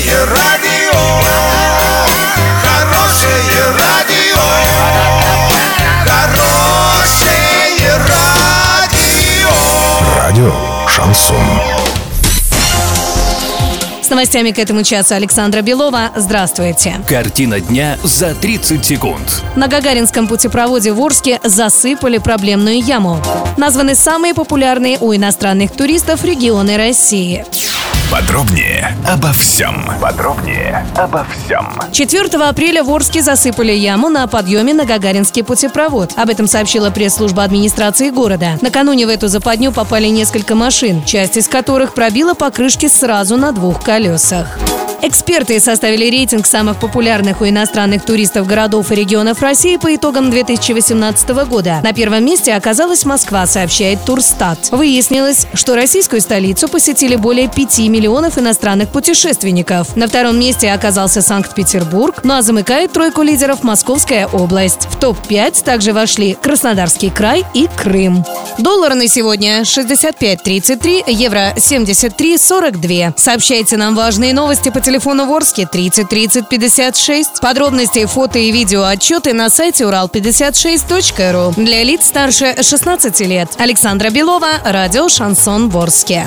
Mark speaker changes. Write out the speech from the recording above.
Speaker 1: Хорошее радио, хорошее радио, хорошее радио.
Speaker 2: Радио Шансон.
Speaker 3: С новостями к этому часу Александра Белова. Здравствуйте.
Speaker 4: Картина дня за 30 секунд.
Speaker 3: На Гагаринском путепроводе в Орске засыпали проблемную яму. Названы самые популярные у иностранных туристов регионы России.
Speaker 2: Подробнее обо всем. Подробнее обо всем.
Speaker 3: 4 апреля в Орске засыпали яму на подъеме на Гагаринский путепровод. Об этом сообщила пресс-служба администрации города. Накануне в эту западню попали несколько машин, часть из которых пробила покрышки сразу на двух колесах. Эксперты составили рейтинг самых популярных у иностранных туристов городов и регионов России по итогам 2018 года. На первом месте оказалась Москва, сообщает Турстат. Выяснилось, что российскую столицу посетили более 5 миллионов иностранных путешественников. На втором месте оказался Санкт-Петербург, ну а замыкает тройку лидеров Московская область. В топ-5 также вошли Краснодарский край и Крым. Доллар на сегодня 65.33, евро 73.42. Сообщайте нам важные новости по телефону Ворске 30 30 56. Подробности, фото и видео отчеты на сайте урал56.ру. Для лиц старше 16 лет. Александра Белова, радио «Шансон Ворске».